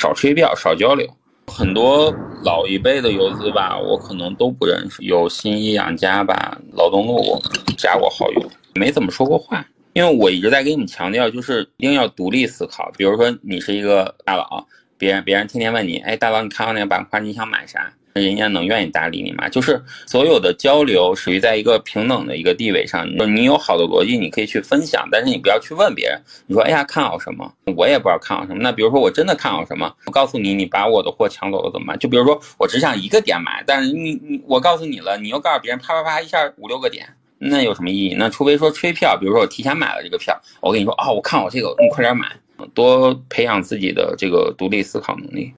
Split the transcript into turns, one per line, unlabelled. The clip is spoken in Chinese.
少吹票，少交流。很多老一辈的游资吧，我可能都不认识。有新一养家吧，劳动路加过好友，没怎么说过话。因为我一直在给你强调，就是一定要独立思考。比如说，你是一个大佬，别人别人天天问你，哎，大佬，你看到那个板块，你想买啥？人家能愿意搭理你吗？就是所有的交流属于在一个平等的一个地位上。你你有好的逻辑，你可以去分享，但是你不要去问别人。你说，哎呀，看好什么？我也不知道看好什么。那比如说，我真的看好什么？我告诉你，你把我的货抢走了怎么办？就比如说，我只想一个点买，但是你你我告诉你了，你又告诉别人，啪啪啪一下五六个点，那有什么意义？那除非说吹票，比如说我提前买了这个票，我跟你说，哦，我看好这个，你快点买，多培养自己的这个独立思考能力。